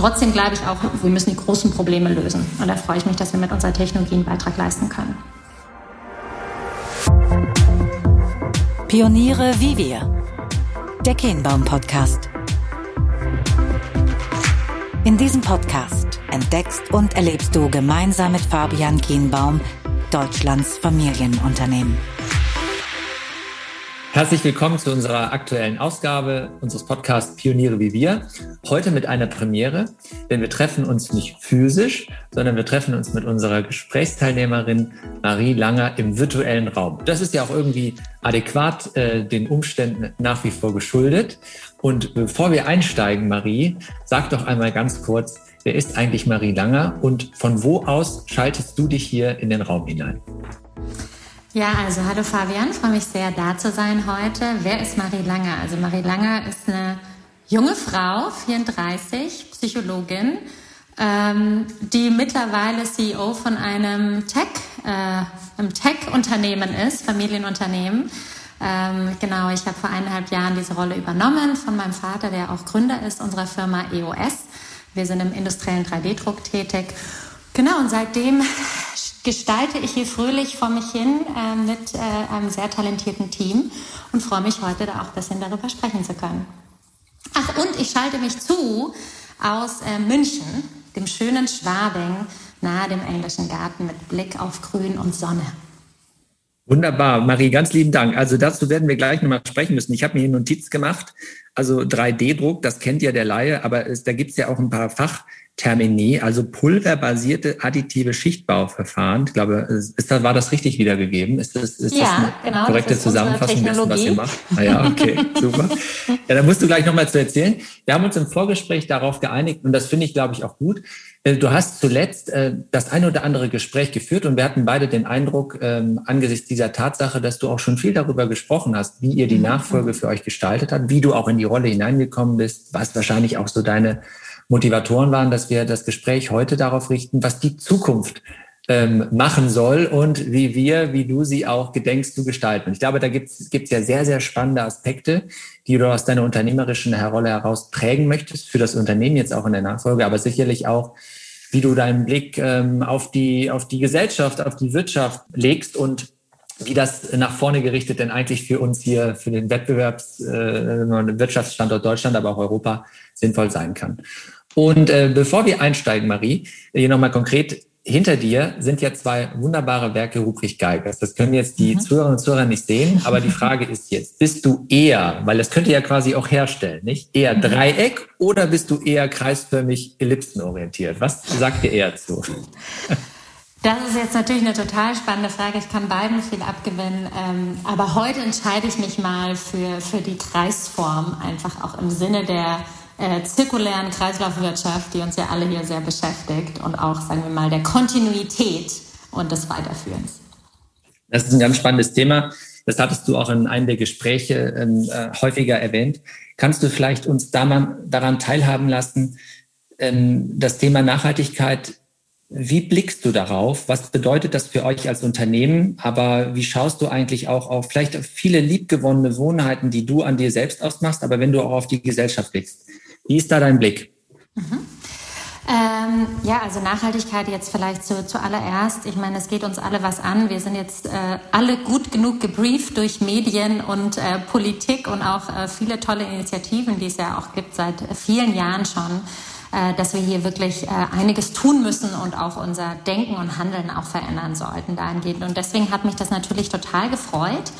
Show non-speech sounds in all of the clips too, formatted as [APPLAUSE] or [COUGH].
trotzdem glaube ich auch, wir müssen die großen Probleme lösen. Und da freue ich mich, dass wir mit unserer Technologie einen Beitrag leisten können. Pioniere wie wir. Der Kehnbaum Podcast. In diesem Podcast entdeckst und erlebst du gemeinsam mit Fabian Kienbaum Deutschlands Familienunternehmen. Herzlich willkommen zu unserer aktuellen Ausgabe unseres Podcasts Pioniere wie wir. Heute mit einer Premiere, denn wir treffen uns nicht physisch, sondern wir treffen uns mit unserer Gesprächsteilnehmerin Marie Langer im virtuellen Raum. Das ist ja auch irgendwie adäquat äh, den Umständen nach wie vor geschuldet. Und bevor wir einsteigen, Marie, sag doch einmal ganz kurz, wer ist eigentlich Marie Langer und von wo aus schaltest du dich hier in den Raum hinein? Ja, also hallo Fabian, freue mich sehr da zu sein heute. Wer ist Marie Langer? Also Marie Langer ist eine junge Frau, 34, Psychologin, ähm, die mittlerweile CEO von einem Tech, äh, einem Tech-Unternehmen ist, Familienunternehmen. Ähm, genau, ich habe vor eineinhalb Jahren diese Rolle übernommen von meinem Vater, der auch Gründer ist unserer Firma EOS. Wir sind im industriellen 3D-Druck tätig. Genau, und seitdem gestalte ich hier fröhlich vor mich hin äh, mit äh, einem sehr talentierten Team und freue mich heute da auch ein bisschen darüber sprechen zu können. Ach, und ich schalte mich zu aus äh, München, dem schönen Schwabing, nahe dem englischen Garten mit Blick auf Grün und Sonne. Wunderbar, Marie, ganz lieben Dank. Also dazu werden wir gleich nochmal sprechen müssen. Ich habe mir hier Notiz gemacht. Also 3D-Druck, das kennt ja der Laie, aber es, da gibt es ja auch ein paar Fach. Termini, also pulverbasierte additive Schichtbauverfahren. Ich glaube, ist war das richtig wiedergegeben? Ist das, ist ja, das eine genau, korrekte das Zusammenfassung dessen, was ihr macht? Ah ja, okay, [LAUGHS] super. Ja, da musst du gleich nochmal zu erzählen. Wir haben uns im Vorgespräch darauf geeinigt und das finde ich, glaube ich, auch gut. Äh, du hast zuletzt äh, das ein oder andere Gespräch geführt und wir hatten beide den Eindruck, ähm, angesichts dieser Tatsache, dass du auch schon viel darüber gesprochen hast, wie ihr die mhm. Nachfolge für euch gestaltet habt, wie du auch in die Rolle hineingekommen bist, was wahrscheinlich auch so deine Motivatoren waren, dass wir das Gespräch heute darauf richten, was die Zukunft ähm, machen soll und wie wir, wie du sie auch gedenkst zu gestalten. Und ich glaube, da gibt es ja sehr, sehr spannende Aspekte, die du aus deiner unternehmerischen Rolle heraus prägen möchtest, für das Unternehmen jetzt auch in der Nachfolge, aber sicherlich auch, wie du deinen Blick ähm, auf, die, auf die Gesellschaft, auf die Wirtschaft legst und wie das nach vorne gerichtet denn eigentlich für uns hier, für den Wettbewerbs-, äh, Wirtschaftsstandort Deutschland, aber auch Europa sinnvoll sein kann. Und äh, bevor wir einsteigen, Marie, hier nochmal konkret, hinter dir sind ja zwei wunderbare Werke Ruprecht Geigers. Das können jetzt die mhm. Zuhörerinnen und Zuhörer nicht sehen, aber die Frage ist jetzt, bist du eher, weil das könnt ihr ja quasi auch herstellen, nicht? Eher mhm. Dreieck oder bist du eher kreisförmig ellipsenorientiert? Was sagt ihr eher zu? [LAUGHS] Das ist jetzt natürlich eine total spannende Frage. Ich kann beiden viel abgewinnen. Ähm, aber heute entscheide ich mich mal für, für die Kreisform, einfach auch im Sinne der äh, zirkulären Kreislaufwirtschaft, die uns ja alle hier sehr beschäftigt und auch, sagen wir mal, der Kontinuität und des Weiterführens. Das ist ein ganz spannendes Thema. Das hattest du auch in einem der Gespräche ähm, äh, häufiger erwähnt. Kannst du vielleicht uns da mal daran teilhaben lassen, ähm, das Thema Nachhaltigkeit wie blickst du darauf? Was bedeutet das für euch als Unternehmen? Aber wie schaust du eigentlich auch auf vielleicht viele liebgewonnene Wohnheiten, die du an dir selbst ausmachst, aber wenn du auch auf die Gesellschaft blickst? Wie ist da dein Blick? Mhm. Ähm, ja, also Nachhaltigkeit jetzt vielleicht zu, zuallererst. Ich meine, es geht uns alle was an. Wir sind jetzt äh, alle gut genug gebrieft durch Medien und äh, Politik und auch äh, viele tolle Initiativen, die es ja auch gibt seit vielen Jahren schon, dass wir hier wirklich äh, einiges tun müssen und auch unser Denken und Handeln auch verändern sollten dahingehend. Und deswegen hat mich das natürlich total gefreut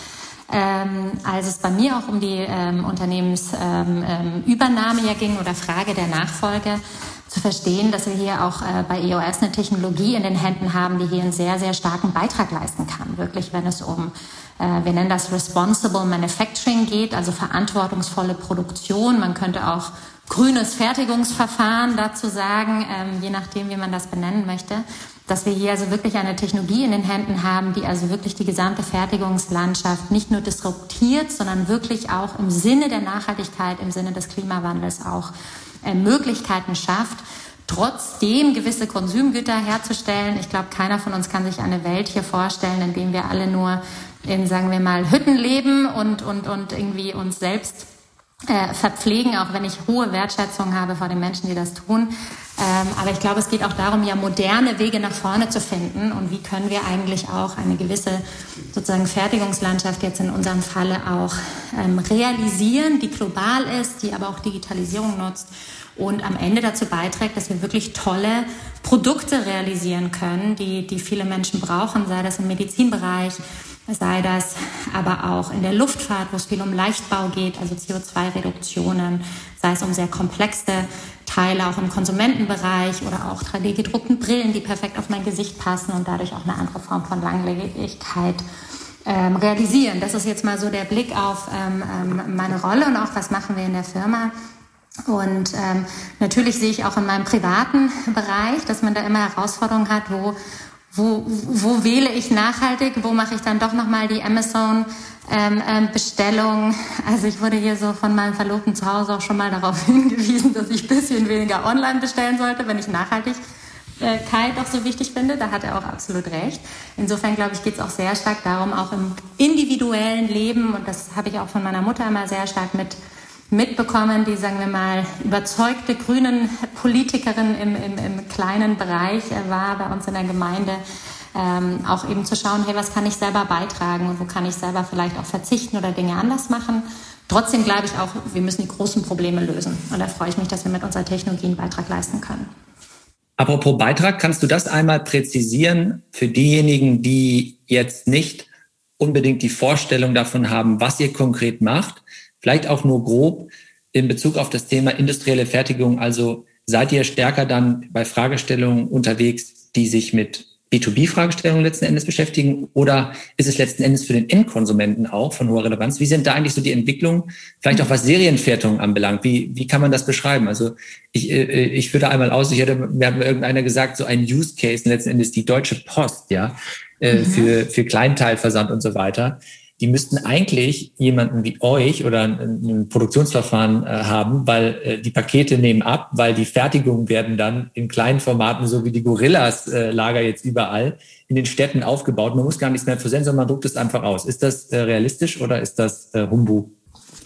ähm, als es bei mir auch um die ähm, Unternehmensübernahme ähm ja ging oder Frage der Nachfolge, zu verstehen, dass wir hier auch äh, bei EOS eine Technologie in den Händen haben, die hier einen sehr, sehr starken Beitrag leisten kann. Wirklich, wenn es um, äh, wir nennen das Responsible Manufacturing geht, also verantwortungsvolle Produktion. Man könnte auch grünes Fertigungsverfahren dazu sagen, ähm, je nachdem, wie man das benennen möchte dass wir hier also wirklich eine Technologie in den Händen haben, die also wirklich die gesamte Fertigungslandschaft nicht nur disruptiert, sondern wirklich auch im Sinne der Nachhaltigkeit, im Sinne des Klimawandels auch äh, Möglichkeiten schafft, trotzdem gewisse Konsumgüter herzustellen. Ich glaube, keiner von uns kann sich eine Welt hier vorstellen, in dem wir alle nur in, sagen wir mal, Hütten leben und, und, und irgendwie uns selbst äh, verpflegen, auch wenn ich hohe Wertschätzung habe vor den Menschen, die das tun. Ähm, aber ich glaube, es geht auch darum, ja moderne Wege nach vorne zu finden und wie können wir eigentlich auch eine gewisse sozusagen Fertigungslandschaft jetzt in unserem Falle auch ähm, realisieren, die global ist, die aber auch Digitalisierung nutzt und am Ende dazu beiträgt, dass wir wirklich tolle Produkte realisieren können, die, die viele Menschen brauchen, sei das im Medizinbereich, sei das aber auch in der Luftfahrt, wo es viel um Leichtbau geht, also CO2-Reduktionen, sei es um sehr komplexe Teile auch im Konsumentenbereich oder auch 3D-gedruckten Brillen, die perfekt auf mein Gesicht passen und dadurch auch eine andere Form von Langlebigkeit ähm, realisieren. Das ist jetzt mal so der Blick auf ähm, ähm, meine Rolle und auch was machen wir in der Firma. Und ähm, natürlich sehe ich auch in meinem privaten Bereich, dass man da immer Herausforderungen hat, wo wo, wo wähle ich nachhaltig, wo mache ich dann doch nochmal die Amazon ähm, ähm, Bestellung. Also ich wurde hier so von meinem Verlobten zu Hause auch schon mal darauf [LAUGHS] hingewiesen, dass ich bisschen weniger online bestellen sollte, wenn ich Nachhaltigkeit doch so wichtig finde. Da hat er auch absolut recht. Insofern glaube ich, geht es auch sehr stark darum, auch im individuellen Leben, und das habe ich auch von meiner Mutter immer sehr stark mit mitbekommen, die, sagen wir mal, überzeugte grünen Politikerin im, im, im kleinen Bereich war bei uns in der Gemeinde, ähm, auch eben zu schauen, hey, was kann ich selber beitragen und wo kann ich selber vielleicht auch verzichten oder Dinge anders machen. Trotzdem glaube ich auch, wir müssen die großen Probleme lösen. Und da freue ich mich, dass wir mit unserer Technologie einen Beitrag leisten können. Apropos Beitrag, kannst du das einmal präzisieren für diejenigen, die jetzt nicht unbedingt die Vorstellung davon haben, was ihr konkret macht? Vielleicht auch nur grob in Bezug auf das Thema industrielle Fertigung. Also seid ihr stärker dann bei Fragestellungen unterwegs, die sich mit B2B-Fragestellungen letzten Endes beschäftigen oder ist es letzten Endes für den Endkonsumenten auch von hoher Relevanz? Wie sind da eigentlich so die Entwicklungen, vielleicht auch was Serienfertigung anbelangt? Wie, wie kann man das beschreiben? Also ich, äh, ich führe einmal aus, ich hätte, mir hat mir irgendeiner gesagt, so ein Use Case letzten Endes die Deutsche Post, ja, äh, mhm. für, für Kleinteilversand und so weiter die müssten eigentlich jemanden wie euch oder ein, Produktionsverfahren äh, haben, weil äh, die Pakete nehmen ab, weil die Fertigungen werden dann in kleinen Formaten, so wie die Gorillas äh, jetzt überall, in den Städten aufgebaut. Man muss gar nichts mehr versenden, sondern man druckt es einfach aus. Ist das realistisch oder ist das Humbug?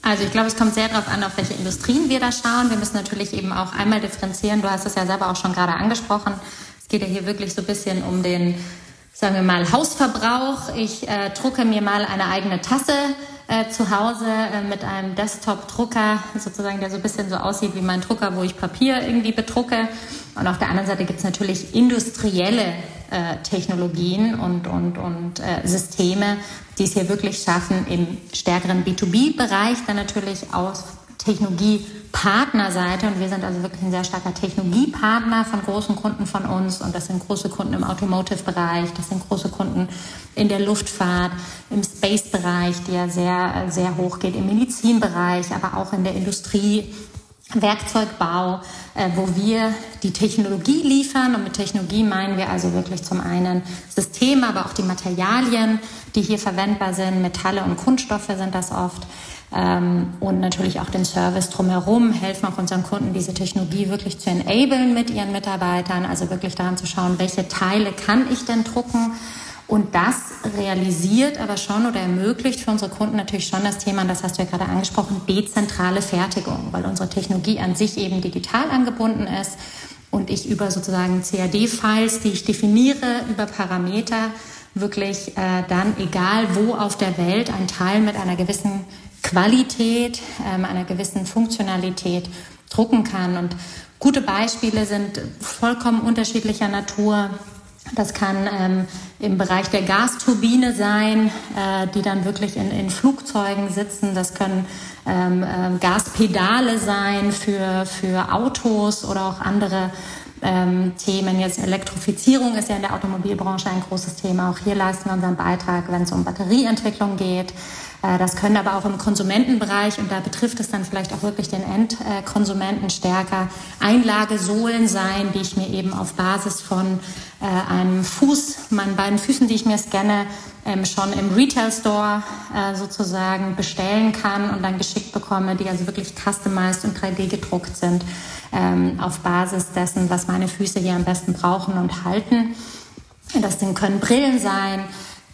Also ich glaube, es kommt sehr darauf an, auf welche Industrien wir da schauen. Wir müssen natürlich eben auch einmal differenzieren. Du hast es ja selber auch schon gerade angesprochen. Es geht ja hier wirklich so ein bisschen um den sagen wir mal, Hausverbrauch. Ich äh, drucke mir mal eine eigene Tasse äh, zu Hause äh, mit einem Desktop-Drucker, sozusagen, der so ein bisschen so aussieht wie mein Drucker, wo ich Papier irgendwie bedrucke. Und auf der anderen Seite gibt es natürlich industrielle äh, Technologien und, und, und äh, Systeme, die es hier wirklich schaffen, im stärkeren B2B-Bereich dann natürlich aus Technologiepartnerseite und wir sind also wirklich ein sehr starker Technologiepartner von großen Kunden von uns und das sind große Kunden im Automotive-Bereich, das sind große Kunden in der Luftfahrt, im Space-Bereich, der sehr, sehr hoch geht, im Medizinbereich, aber auch in der Industrie, Werkzeugbau, äh, wo wir die Technologie liefern. Und mit Technologie meinen wir also wirklich zum einen Systeme, aber auch die Materialien, die hier verwendbar sind. Metalle und Kunststoffe sind das oft ähm, und natürlich auch den Service drumherum, helfen auch unseren Kunden, diese Technologie wirklich zu enablen mit ihren Mitarbeitern, also wirklich daran zu schauen, welche Teile kann ich denn drucken. Und das realisiert aber schon oder ermöglicht für unsere Kunden natürlich schon das Thema, das hast du ja gerade angesprochen, dezentrale Fertigung, weil unsere Technologie an sich eben digital angebunden ist und ich über sozusagen CAD-Files, die ich definiere, über Parameter wirklich äh, dann, egal wo auf der Welt, ein Teil mit einer gewissen Qualität, ähm, einer gewissen Funktionalität drucken kann. Und gute Beispiele sind vollkommen unterschiedlicher Natur. Das kann ähm, im Bereich der Gasturbine sein, äh, die dann wirklich in, in Flugzeugen sitzen. Das können ähm, äh, Gaspedale sein für, für Autos oder auch andere ähm, Themen. Jetzt Elektrifizierung ist ja in der Automobilbranche ein großes Thema. Auch hier leisten wir unseren Beitrag, wenn es um Batterieentwicklung geht. Äh, das können aber auch im Konsumentenbereich, und da betrifft es dann vielleicht auch wirklich den Endkonsumenten stärker, Einlagesohlen sein, die ich mir eben auf Basis von äh, einem Fuß, meinen beiden Füßen, die ich mir scanne, ähm, schon im Retail Store äh, sozusagen bestellen kann und dann geschickt bekomme, die also wirklich customized und 3D gedruckt sind ähm, auf Basis dessen, was meine Füße hier am besten brauchen und halten. Das können Brillen sein,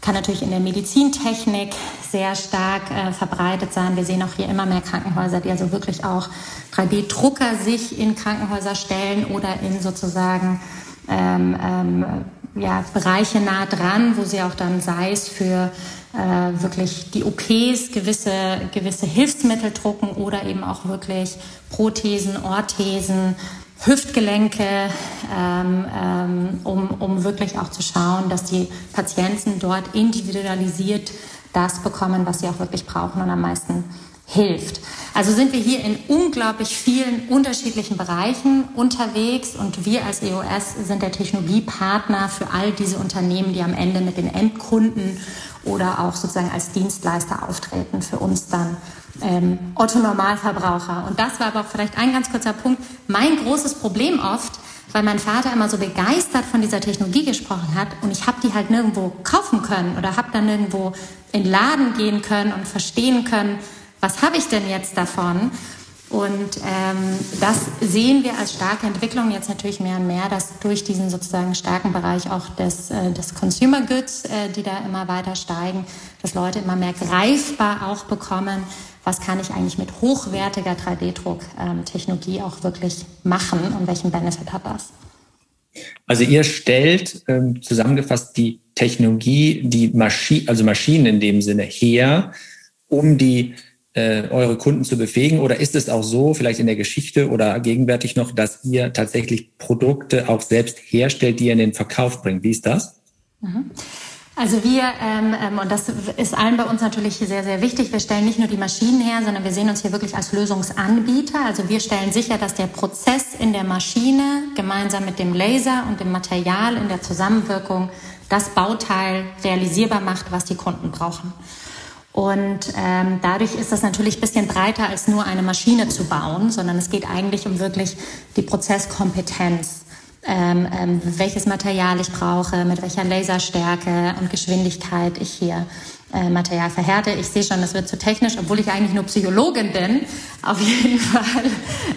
kann natürlich in der Medizintechnik sehr stark äh, verbreitet sein. Wir sehen auch hier immer mehr Krankenhäuser, die also wirklich auch 3D-Drucker sich in Krankenhäuser stellen oder in sozusagen ähm, ähm, ja, Bereiche nah dran, wo sie auch dann sei es für äh, wirklich die OPs gewisse, gewisse Hilfsmittel drucken oder eben auch wirklich Prothesen, Orthesen, Hüftgelenke, ähm, ähm, um, um wirklich auch zu schauen, dass die Patienten dort individualisiert das bekommen, was sie auch wirklich brauchen und am meisten hilft. Also sind wir hier in unglaublich vielen unterschiedlichen Bereichen unterwegs und wir als EOS sind der Technologiepartner für all diese Unternehmen, die am Ende mit den Endkunden oder auch sozusagen als Dienstleister auftreten, für uns dann ähm, Otto Normalverbraucher. Und das war aber auch vielleicht ein ganz kurzer Punkt. Mein großes Problem oft, weil mein Vater immer so begeistert von dieser Technologie gesprochen hat und ich habe die halt nirgendwo kaufen können oder habe dann nirgendwo in Laden gehen können und verstehen können, was habe ich denn jetzt davon? Und ähm, das sehen wir als starke Entwicklung jetzt natürlich mehr und mehr, dass durch diesen sozusagen starken Bereich auch des, äh, des Consumer Goods, äh, die da immer weiter steigen, dass Leute immer mehr greifbar auch bekommen, was kann ich eigentlich mit hochwertiger 3D-Druck-Technologie ähm, auch wirklich machen und welchen Benefit hat das? Also ihr stellt ähm, zusammengefasst die Technologie, die Maschine, also Maschinen in dem Sinne her, um die äh, eure Kunden zu befähigen? Oder ist es auch so, vielleicht in der Geschichte oder gegenwärtig noch, dass ihr tatsächlich Produkte auch selbst herstellt, die ihr in den Verkauf bringt? Wie ist das? Mhm. Also wir, ähm, ähm, und das ist allen bei uns natürlich sehr, sehr wichtig, wir stellen nicht nur die Maschinen her, sondern wir sehen uns hier wirklich als Lösungsanbieter. Also wir stellen sicher, dass der Prozess in der Maschine gemeinsam mit dem Laser und dem Material in der Zusammenwirkung das Bauteil realisierbar macht, was die Kunden brauchen. Und ähm, dadurch ist das natürlich ein bisschen breiter als nur eine Maschine zu bauen, sondern es geht eigentlich um wirklich die Prozesskompetenz. Ähm, ähm, welches Material ich brauche, mit welcher Laserstärke und Geschwindigkeit ich hier äh, Material verhärte. Ich sehe schon, das wird zu technisch, obwohl ich eigentlich nur Psychologin bin. Auf jeden [LAUGHS] Fall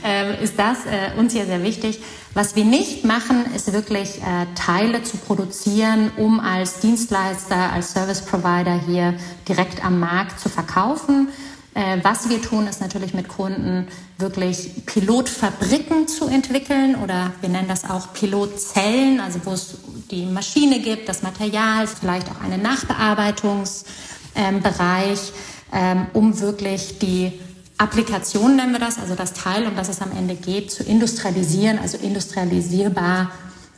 ähm, ist das äh, uns hier sehr wichtig. Was wir nicht machen, ist wirklich äh, Teile zu produzieren, um als Dienstleister, als Service Provider hier direkt am Markt zu verkaufen. Äh, was wir tun, ist natürlich mit Kunden wirklich Pilotfabriken zu entwickeln oder wir nennen das auch Pilotzellen, also wo es die Maschine gibt, das Material, vielleicht auch einen Nachbearbeitungsbereich, ähm, um wirklich die Applikation nennen wir das, also das Teil, um das es am Ende geht, zu industrialisieren, also industrialisierbar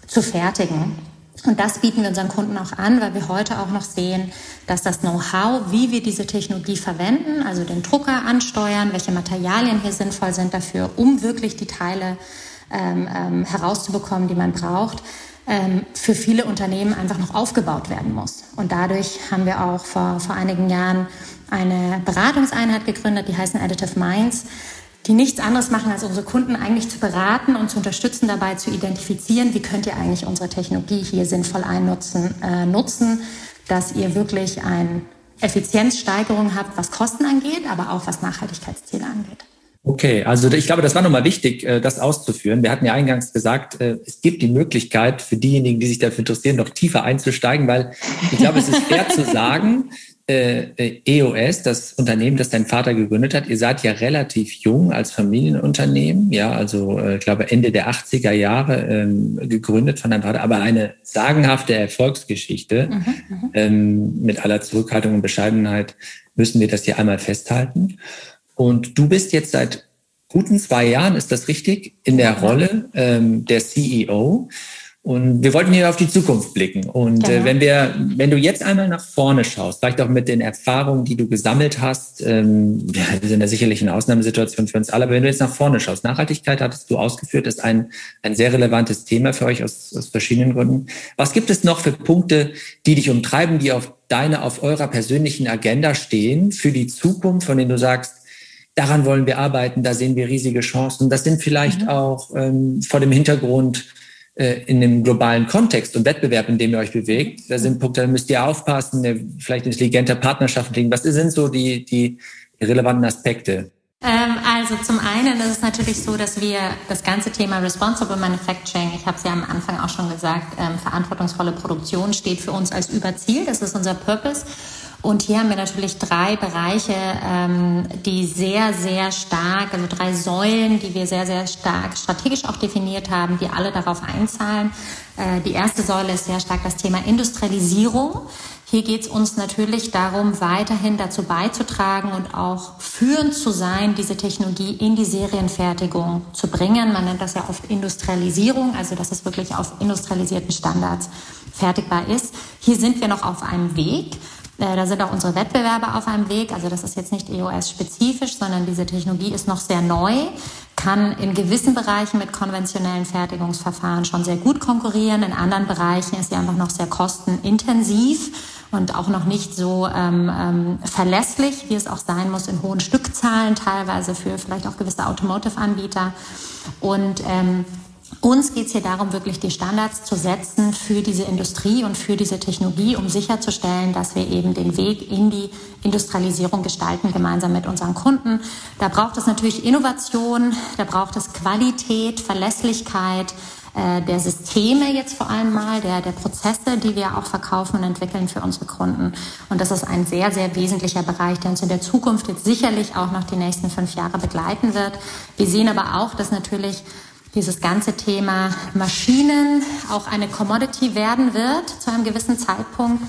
zu fertigen. Und das bieten wir unseren Kunden auch an, weil wir heute auch noch sehen, dass das Know-how, wie wir diese Technologie verwenden, also den Drucker ansteuern, welche Materialien hier sinnvoll sind dafür, um wirklich die Teile ähm, ähm, herauszubekommen, die man braucht, ähm, für viele Unternehmen einfach noch aufgebaut werden muss. Und dadurch haben wir auch vor, vor einigen Jahren eine Beratungseinheit gegründet, die heißen Additive Minds, die nichts anderes machen, als unsere Kunden eigentlich zu beraten und zu unterstützen, dabei zu identifizieren, wie könnt ihr eigentlich unsere Technologie hier sinnvoll einnutzen, äh, nutzen, dass ihr wirklich eine Effizienzsteigerung habt, was Kosten angeht, aber auch was Nachhaltigkeitsziele angeht. Okay, also ich glaube, das war nochmal wichtig, äh, das auszuführen. Wir hatten ja eingangs gesagt, äh, es gibt die Möglichkeit für diejenigen, die sich dafür interessieren, noch tiefer einzusteigen, weil ich glaube, es ist fair zu sagen, [LAUGHS] äh, EOS, das Unternehmen, das dein Vater gegründet hat, ihr seid ja relativ jung als Familienunternehmen, ja, also ich glaube Ende der 80er Jahre ähm, gegründet von deinem Vater, aber eine sagenhafte Erfolgsgeschichte. Mhm, mhm, ähm, mit aller Zurückhaltung und Bescheidenheit müssen wir das hier einmal festhalten. Und du bist jetzt seit guten zwei Jahren, ist das richtig, in der Rolle ähm, der CEO. Und wir wollten hier auf die Zukunft blicken. Und äh, wenn wir, wenn du jetzt einmal nach vorne schaust, vielleicht auch mit den Erfahrungen, die du gesammelt hast, ähm, [LAUGHS] ja, wir sind ja sicherlich in Ausnahmesituation für uns alle, aber wenn du jetzt nach vorne schaust, Nachhaltigkeit hattest du ausgeführt, ist ein, ein sehr relevantes Thema für euch aus, aus verschiedenen Gründen. Was gibt es noch für Punkte, die dich umtreiben, die auf deine, auf eurer persönlichen Agenda stehen für die Zukunft, von denen du sagst, daran wollen wir arbeiten, da sehen wir riesige Chancen. Das sind vielleicht mhm. auch ähm, vor dem Hintergrund äh, in dem globalen Kontext und Wettbewerb, in dem ihr euch bewegt. Da sind Punkte, da müsst ihr aufpassen, vielleicht intelligente Partnerschaften liegen. Was sind so die, die relevanten Aspekte? Ähm, also zum einen ist es natürlich so, dass wir das ganze Thema Responsible Manufacturing, ich habe es ja am Anfang auch schon gesagt, ähm, verantwortungsvolle Produktion steht für uns als Überziel. Das ist unser Purpose. Und hier haben wir natürlich drei Bereiche, ähm, die sehr, sehr stark, also drei Säulen, die wir sehr, sehr stark strategisch auch definiert haben, die alle darauf einzahlen. Äh, die erste Säule ist sehr stark das Thema Industrialisierung. Hier geht es uns natürlich darum, weiterhin dazu beizutragen und auch führend zu sein, diese Technologie in die Serienfertigung zu bringen. Man nennt das ja oft Industrialisierung, also dass es wirklich auf industrialisierten Standards fertigbar ist. Hier sind wir noch auf einem Weg. Äh, da sind auch unsere Wettbewerber auf einem Weg. Also das ist jetzt nicht EOS-spezifisch, sondern diese Technologie ist noch sehr neu, kann in gewissen Bereichen mit konventionellen Fertigungsverfahren schon sehr gut konkurrieren. In anderen Bereichen ist sie einfach noch sehr kostenintensiv und auch noch nicht so ähm, ähm, verlässlich, wie es auch sein muss in hohen Stückzahlen, teilweise für vielleicht auch gewisse Automotive-Anbieter. Und ähm, uns geht es hier darum, wirklich die Standards zu setzen für diese Industrie und für diese Technologie, um sicherzustellen, dass wir eben den Weg in die Industrialisierung gestalten, gemeinsam mit unseren Kunden. Da braucht es natürlich Innovation, da braucht es Qualität, Verlässlichkeit, äh, der Systeme jetzt vor allem mal, der, der Prozesse, die wir auch verkaufen und entwickeln für unsere Kunden. Und das ist ein sehr, sehr wesentlicher Bereich, der uns in der Zukunft jetzt sicherlich auch noch die nächsten fünf Jahre begleiten wird. Wir sehen aber auch, dass natürlich dieses ganze Thema Maschinen auch eine Commodity werden wird zu einem gewissen Zeitpunkt.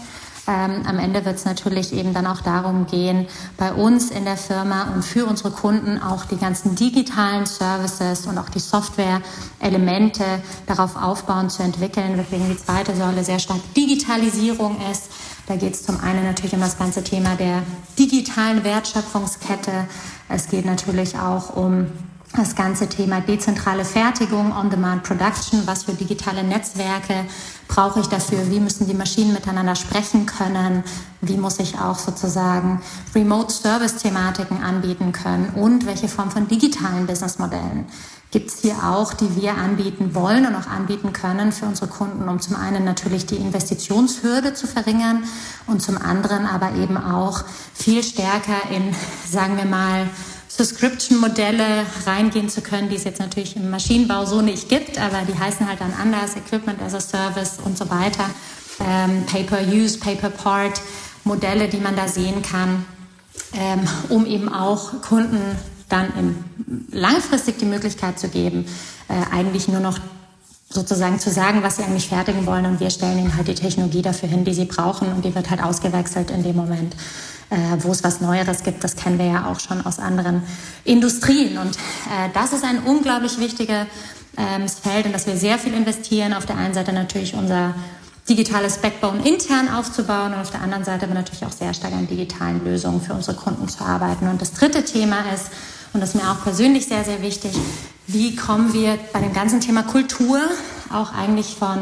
Ähm, am Ende wird es natürlich eben dann auch darum gehen, bei uns in der Firma und für unsere Kunden auch die ganzen digitalen Services und auch die Software-Elemente darauf aufbauen zu entwickeln, weswegen die zweite Säule sehr stark Digitalisierung ist. Da geht es zum einen natürlich um das ganze Thema der digitalen Wertschöpfungskette. Es geht natürlich auch um das ganze Thema dezentrale Fertigung, On-Demand Production, was für digitale Netzwerke brauche ich dafür, wie müssen die Maschinen miteinander sprechen können, wie muss ich auch sozusagen Remote-Service-Thematiken anbieten können? Und welche Form von digitalen Businessmodellen gibt es hier auch, die wir anbieten wollen und auch anbieten können für unsere Kunden, um zum einen natürlich die Investitionshürde zu verringern und zum anderen aber eben auch viel stärker in, [LAUGHS] sagen wir mal, Subscription-Modelle reingehen zu können, die es jetzt natürlich im Maschinenbau so nicht gibt, aber die heißen halt dann anders, Equipment as a Service und so weiter, ähm, Pay-per-Use, Pay-per-Part, Modelle, die man da sehen kann, ähm, um eben auch Kunden dann in, langfristig die Möglichkeit zu geben, äh, eigentlich nur noch sozusagen zu sagen, was sie eigentlich fertigen wollen und wir stellen ihnen halt die Technologie dafür hin, die sie brauchen und die wird halt ausgewechselt in dem Moment äh, wo es was Neueres gibt. Das kennen wir ja auch schon aus anderen Industrien. Und äh, das ist ein unglaublich wichtiges ähm, Feld, in das wir sehr viel investieren. Auf der einen Seite natürlich unser digitales Backbone intern aufzubauen und auf der anderen Seite aber natürlich auch sehr stark an digitalen Lösungen für unsere Kunden zu arbeiten. Und das dritte Thema ist, und das ist mir auch persönlich sehr, sehr wichtig, wie kommen wir bei dem ganzen Thema Kultur auch eigentlich von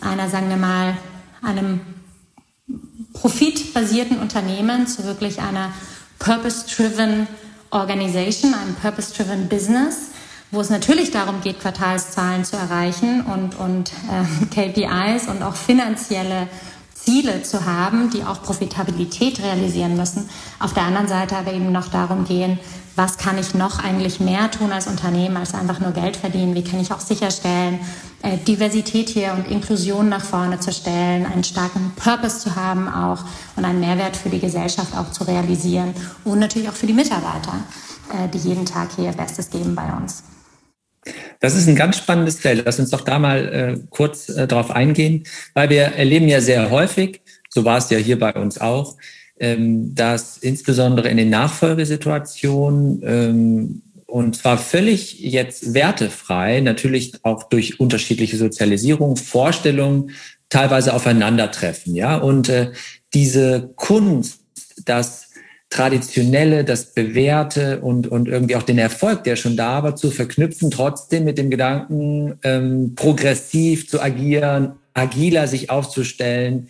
einer, sagen wir mal, einem profitbasierten Unternehmen zu wirklich einer purpose-driven Organization, einem purpose-driven Business, wo es natürlich darum geht, Quartalszahlen zu erreichen und, und äh, [LAUGHS] KPIs und auch finanzielle Ziele zu haben, die auch Profitabilität realisieren müssen. Auf der anderen Seite aber eben noch darum gehen, was kann ich noch eigentlich mehr tun als Unternehmen, als einfach nur Geld verdienen? Wie kann ich auch sicherstellen, äh, Diversität hier und Inklusion nach vorne zu stellen, einen starken Purpose zu haben auch und einen Mehrwert für die Gesellschaft auch zu realisieren und natürlich auch für die Mitarbeiter, äh, die jeden Tag hier ihr Bestes geben bei uns. Das ist ein ganz spannendes Feld. Lass uns doch da mal äh, kurz äh, drauf eingehen, weil wir erleben ja sehr häufig, so war es ja hier bei uns auch, dass insbesondere in den Nachfolgesituationen ähm, und zwar völlig jetzt wertefrei, natürlich auch durch unterschiedliche Sozialisierung, Vorstellungen teilweise aufeinandertreffen, ja. Und äh, diese Kunst, das Traditionelle, das Bewährte und, und irgendwie auch den Erfolg, der schon da war, zu verknüpfen, trotzdem mit dem Gedanken, ähm, progressiv zu agieren, agiler sich aufzustellen,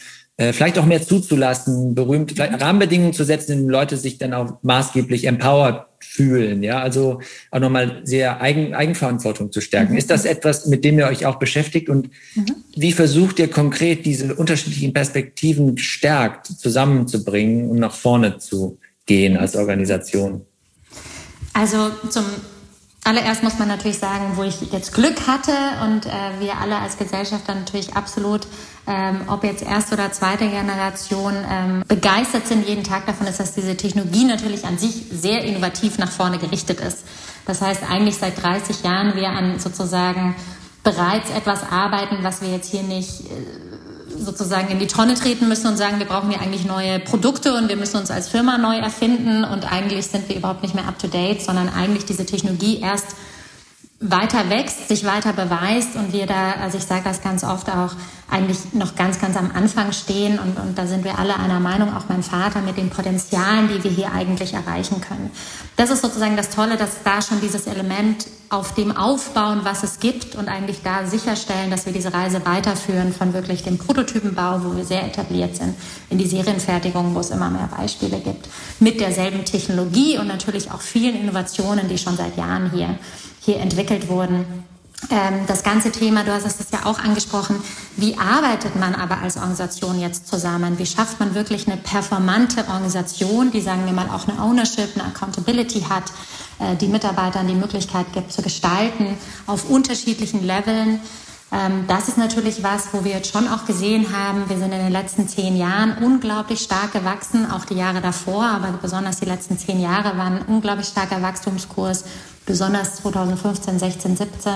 vielleicht auch mehr zuzulassen, berühmte Rahmenbedingungen zu setzen, in denen Leute sich dann auch maßgeblich empowered fühlen. Ja, also auch nochmal sehr Eigen, Eigenverantwortung zu stärken. Mhm. Ist das etwas, mit dem ihr euch auch beschäftigt? Und mhm. wie versucht ihr konkret diese unterschiedlichen Perspektiven gestärkt zusammenzubringen und nach vorne zu gehen als Organisation? Also zum allererst muss man natürlich sagen, wo ich jetzt Glück hatte und äh, wir alle als Gesellschafter natürlich absolut, ähm, ob jetzt erste oder zweite Generation, ähm, begeistert sind jeden Tag davon, ist, dass diese Technologie natürlich an sich sehr innovativ nach vorne gerichtet ist. Das heißt, eigentlich seit 30 Jahren wir an sozusagen bereits etwas arbeiten, was wir jetzt hier nicht äh, sozusagen in die Tonne treten müssen und sagen, wir brauchen hier eigentlich neue Produkte und wir müssen uns als Firma neu erfinden und eigentlich sind wir überhaupt nicht mehr up to date, sondern eigentlich diese Technologie erst weiter wächst, sich weiter beweist und wir da, also ich sage das ganz oft auch, eigentlich noch ganz, ganz am Anfang stehen und, und da sind wir alle einer Meinung, auch mein Vater, mit den Potenzialen, die wir hier eigentlich erreichen können. Das ist sozusagen das Tolle, dass da schon dieses Element auf dem aufbauen, was es gibt und eigentlich da sicherstellen, dass wir diese Reise weiterführen von wirklich dem Prototypenbau, wo wir sehr etabliert sind, in die Serienfertigung, wo es immer mehr Beispiele gibt, mit derselben Technologie und natürlich auch vielen Innovationen, die schon seit Jahren hier hier entwickelt wurden. Ähm, das ganze Thema, du hast es ja auch angesprochen, wie arbeitet man aber als Organisation jetzt zusammen? Wie schafft man wirklich eine performante Organisation, die, sagen wir mal, auch eine Ownership, eine Accountability hat, äh, die Mitarbeitern die Möglichkeit gibt zu gestalten auf unterschiedlichen Leveln? Ähm, das ist natürlich was, wo wir jetzt schon auch gesehen haben, wir sind in den letzten zehn Jahren unglaublich stark gewachsen, auch die Jahre davor, aber besonders die letzten zehn Jahre waren ein unglaublich starker Wachstumskurs besonders 2015, 16, 17.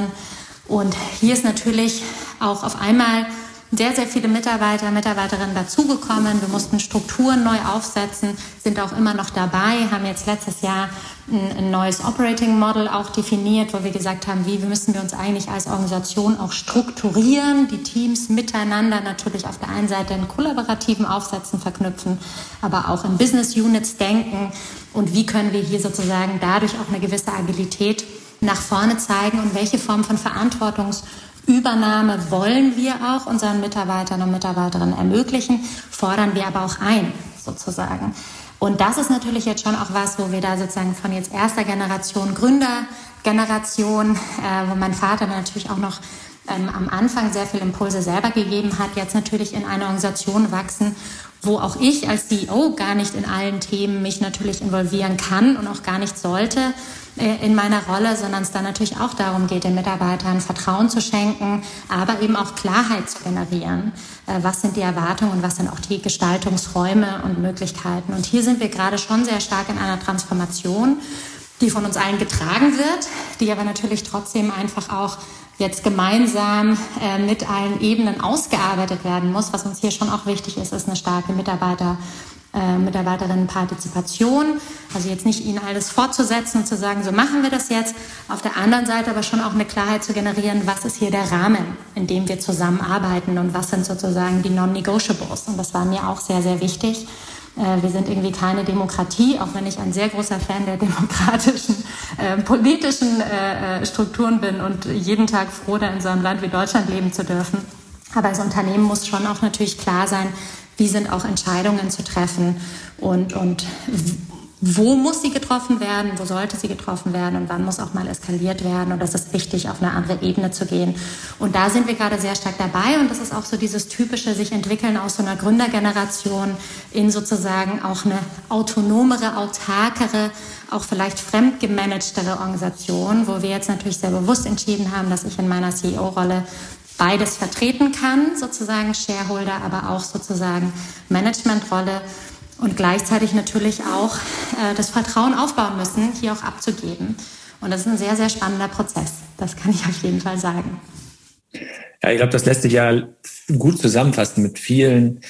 Und hier ist natürlich auch auf einmal sehr, sehr viele Mitarbeiter, Mitarbeiterinnen dazugekommen. Wir mussten Strukturen neu aufsetzen, sind auch immer noch dabei, haben jetzt letztes Jahr ein, neues Operating Model auch definiert, wo wir gesagt haben, wie müssen wir uns eigentlich als Organisation auch strukturieren, die Teams miteinander natürlich auf der einen Seite in kollaborativen Aufsätzen verknüpfen, aber auch in Business Units denken und wie können wir hier sozusagen dadurch auch eine gewisse Agilität nach vorne zeigen und welche Form von Verantwortungsübernahme wollen wir auch unseren Mitarbeitern und Mitarbeiterinnen ermöglichen, fordern wir aber auch ein, sozusagen. Und das ist natürlich jetzt schon auch was, wo wir da sozusagen von jetzt erster Generation, Gründergeneration, äh, wo mein Vater natürlich auch noch ähm, am Anfang sehr viel Impulse selber gegeben hat, jetzt natürlich in eine Organisation wachsen, wo auch ich als CEO gar nicht in allen Themen mich natürlich involvieren kann und auch gar nicht sollte in meiner Rolle, sondern es dann natürlich auch darum geht, den Mitarbeitern Vertrauen zu schenken, aber eben auch Klarheit zu generieren. Äh, was sind die Erwartungen und was sind auch die Gestaltungsräume und Möglichkeiten? Und hier sind wir gerade schon sehr stark in einer Transformation, die von uns allen getragen wird, die aber natürlich trotzdem einfach auch jetzt gemeinsam äh, mit allen Ebenen ausgearbeitet werden muss. Was uns hier schon auch wichtig ist, ist eine starke Mitarbeiter, äh, Mitarbeiterinnenpartizipation. Also jetzt nicht ihnen alles fortzusetzen und zu sagen, so machen wir das jetzt. Auf der anderen Seite aber schon auch eine Klarheit zu generieren, was ist hier der Rahmen, in dem wir zusammenarbeiten und was sind sozusagen die Non-Negotiables. Und das war mir auch sehr, sehr wichtig. Äh, wir sind irgendwie keine Demokratie, auch wenn ich ein sehr großer Fan der demokratischen äh, politischen äh, äh, Strukturen bin und jeden Tag froh, da in so einem Land wie Deutschland leben zu dürfen. Aber als Unternehmen muss schon auch natürlich klar sein, wie sind auch Entscheidungen zu treffen und, und wo muss sie getroffen werden, wo sollte sie getroffen werden und wann muss auch mal eskaliert werden. Und das ist wichtig, auf eine andere Ebene zu gehen. Und da sind wir gerade sehr stark dabei. Und das ist auch so dieses typische sich entwickeln aus so einer Gründergeneration in sozusagen auch eine autonomere, autarkere, auch vielleicht fremdgemanagtere Organisation, wo wir jetzt natürlich sehr bewusst entschieden haben, dass ich in meiner CEO-Rolle beides vertreten kann, sozusagen Shareholder, aber auch sozusagen Managementrolle und gleichzeitig natürlich auch äh, das Vertrauen aufbauen müssen, hier auch abzugeben. Und das ist ein sehr, sehr spannender Prozess. Das kann ich auf jeden Fall sagen. Ja, ich glaube, das lässt sich ja gut zusammenfassen mit vielen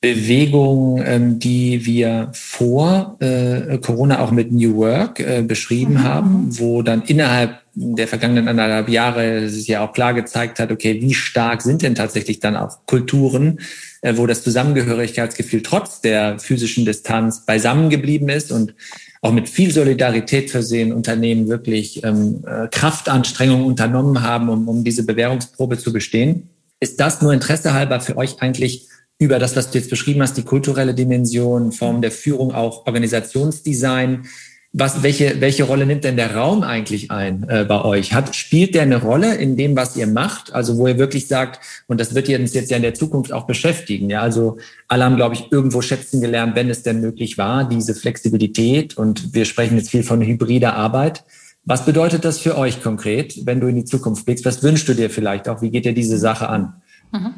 Bewegungen, ähm, die wir vor äh, Corona auch mit New Work äh, beschrieben mhm. haben, wo dann innerhalb der vergangenen anderthalb Jahre sich ja auch klar gezeigt hat, okay, wie stark sind denn tatsächlich dann auch Kulturen, äh, wo das Zusammengehörigkeitsgefühl trotz der physischen Distanz beisammen geblieben ist und auch mit viel Solidarität versehen Unternehmen wirklich ähm, äh, Kraftanstrengungen unternommen haben, um, um diese Bewährungsprobe zu bestehen. Ist das nur Interesse halber für euch eigentlich über das, was du jetzt beschrieben hast, die kulturelle Dimension, Form der Führung, auch Organisationsdesign, was, welche, welche Rolle nimmt denn der Raum eigentlich ein äh, bei euch? Hat, spielt der eine Rolle in dem, was ihr macht? Also wo ihr wirklich sagt, und das wird uns jetzt ja in der Zukunft auch beschäftigen. Ja, also alle haben, glaube ich, irgendwo schätzen gelernt, wenn es denn möglich war, diese Flexibilität. Und wir sprechen jetzt viel von hybrider Arbeit. Was bedeutet das für euch konkret, wenn du in die Zukunft blickst? Was wünschst du dir vielleicht auch? Wie geht dir diese Sache an? Mhm.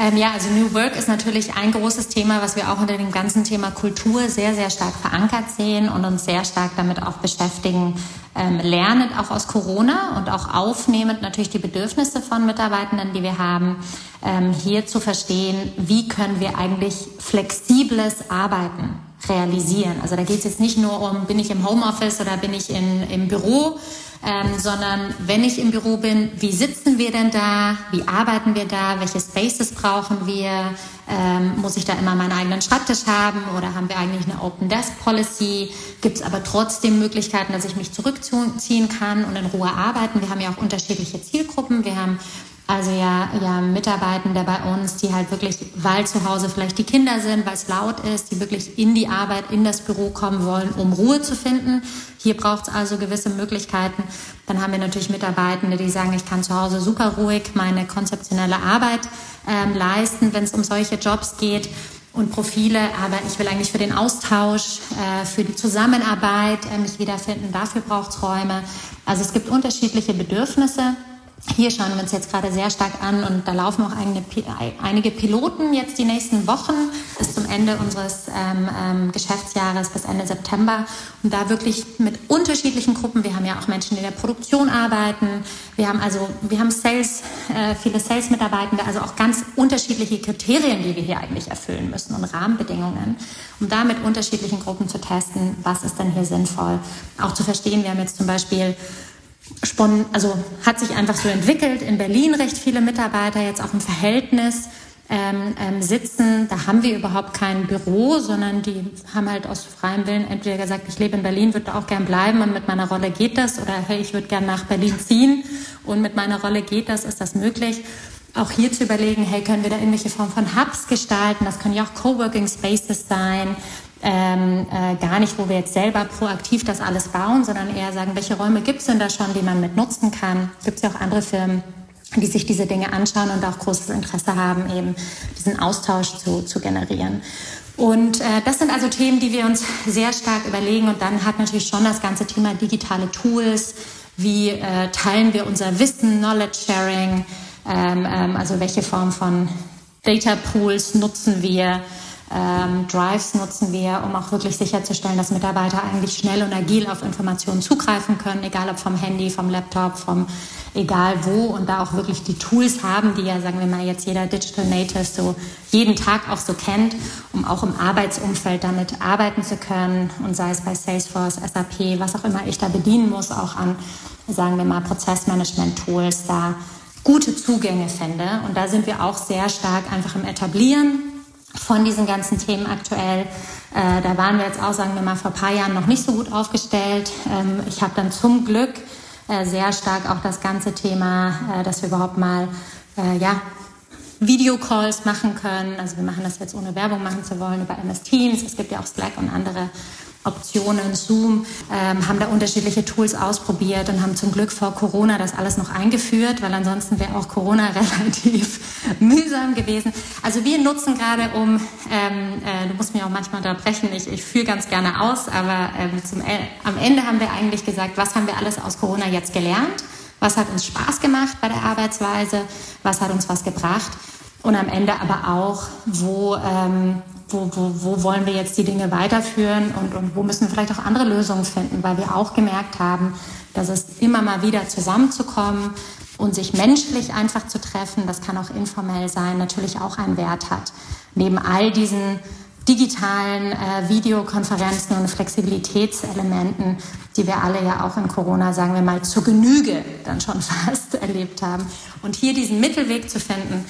Ähm, ja, also New Work ist natürlich ein großes Thema, was wir auch unter dem ganzen Thema Kultur sehr, sehr stark verankert sehen und uns sehr stark damit auch beschäftigen, ähm, lernend auch aus Corona und auch aufnehmend natürlich die Bedürfnisse von Mitarbeitenden, die wir haben, ähm, hier zu verstehen, wie können wir eigentlich flexibles Arbeiten realisieren. Also da geht es jetzt nicht nur um, bin ich im Homeoffice oder bin ich in, im Büro, ähm, sondern wenn ich im Büro bin, wie sitzen wir denn da? Wie arbeiten wir da? Welche Spaces brauchen wir? Ähm, muss ich da immer meinen eigenen Schreibtisch haben oder haben wir eigentlich eine Open Desk Policy? Gibt es aber trotzdem Möglichkeiten, dass ich mich zurückziehen kann und in Ruhe arbeiten? Wir haben ja auch unterschiedliche Zielgruppen. Wir haben also ja, ja Mitarbeitende bei uns, die halt wirklich, weil zu Hause vielleicht die Kinder sind, weil es laut ist, die wirklich in die Arbeit, in das Büro kommen wollen, um Ruhe zu finden. Hier braucht es also gewisse Möglichkeiten. Dann haben wir natürlich Mitarbeitende, die sagen, ich kann zu Hause super ruhig meine konzeptionelle Arbeit ähm, leisten, wenn es um solche Jobs geht und Profile, aber ich will eigentlich für den Austausch, äh, für die Zusammenarbeit äh, mich wiederfinden. Dafür braucht es Räume. Also es gibt unterschiedliche Bedürfnisse. Hier schauen wir uns jetzt gerade sehr stark an und da laufen auch eigene, einige Piloten jetzt die nächsten Wochen bis zum Ende unseres ähm, ähm, Geschäftsjahres, bis Ende September. Und da wirklich mit unterschiedlichen Gruppen. Wir haben ja auch Menschen, die in der Produktion arbeiten. Wir haben also, wir haben Sales, äh, viele Sales-Mitarbeitende, also auch ganz unterschiedliche Kriterien, die wir hier eigentlich erfüllen müssen und Rahmenbedingungen, um da mit unterschiedlichen Gruppen zu testen, was ist denn hier sinnvoll. Auch zu verstehen, wir haben jetzt zum Beispiel spon also hat sich einfach so entwickelt. In Berlin recht viele Mitarbeiter jetzt auch im Verhältnis ähm, ähm, sitzen. Da haben wir überhaupt kein Büro, sondern die haben halt aus freiem Willen entweder gesagt, ich lebe in Berlin, würde auch gern bleiben und mit meiner Rolle geht das oder hey, ich würde gern nach Berlin ziehen und mit meiner Rolle geht das, ist das möglich? Auch hier zu überlegen, hey, können wir da irgendwelche Form von Hubs gestalten? Das können ja auch Coworking Spaces sein ähm, äh, gar nicht, wo wir jetzt selber proaktiv das alles bauen, sondern eher sagen, welche Räume gibt es denn da schon, die man mit nutzen kann. Gibt es ja auch andere Firmen, die sich diese Dinge anschauen und auch großes Interesse haben, eben diesen Austausch zu, zu generieren. Und äh, das sind also Themen, die wir uns sehr stark überlegen. Und dann hat natürlich schon das ganze Thema digitale Tools. Wie äh, teilen wir unser Wissen, Knowledge Sharing? Ähm, ähm, also welche Form von Data Pools nutzen wir? Ähm, Drives nutzen wir, um auch wirklich sicherzustellen, dass Mitarbeiter eigentlich schnell und agil auf Informationen zugreifen können, egal ob vom Handy, vom Laptop, vom egal wo und da auch wirklich die Tools haben, die ja, sagen wir mal, jetzt jeder Digital Native so jeden Tag auch so kennt, um auch im Arbeitsumfeld damit arbeiten zu können und sei es bei Salesforce, SAP, was auch immer ich da bedienen muss, auch an, sagen wir mal, Prozessmanagement-Tools, da gute Zugänge fände. Und da sind wir auch sehr stark einfach im Etablieren von diesen ganzen Themen aktuell. Äh, da waren wir jetzt auch, sagen wir mal, vor ein paar Jahren noch nicht so gut aufgestellt. Ähm, ich habe dann zum Glück äh, sehr stark auch das ganze Thema, äh, dass wir überhaupt mal äh, ja, Videocalls machen können. Also wir machen das jetzt ohne Werbung machen zu wollen über MS Teams. Es gibt ja auch Slack und andere Optionen, Zoom, ähm, haben da unterschiedliche Tools ausprobiert und haben zum Glück vor Corona das alles noch eingeführt, weil ansonsten wäre auch Corona [LAUGHS] relativ mühsam gewesen. Also wir nutzen gerade um, ähm, äh, du musst mich auch manchmal unterbrechen, ich, ich führe ganz gerne aus, aber ähm, zum, äh, am Ende haben wir eigentlich gesagt, was haben wir alles aus Corona jetzt gelernt? Was hat uns Spaß gemacht bei der Arbeitsweise? Was hat uns was gebracht? Und am Ende aber auch, wo, ähm, wo, wo, wo wollen wir jetzt die Dinge weiterführen und, und wo müssen wir vielleicht auch andere Lösungen finden, weil wir auch gemerkt haben, dass es immer mal wieder zusammenzukommen und sich menschlich einfach zu treffen, das kann auch informell sein, natürlich auch einen Wert hat. Neben all diesen digitalen äh, Videokonferenzen und Flexibilitätselementen, die wir alle ja auch in Corona, sagen wir mal, zur Genüge dann schon [LAUGHS] fast erlebt haben. Und hier diesen Mittelweg zu finden,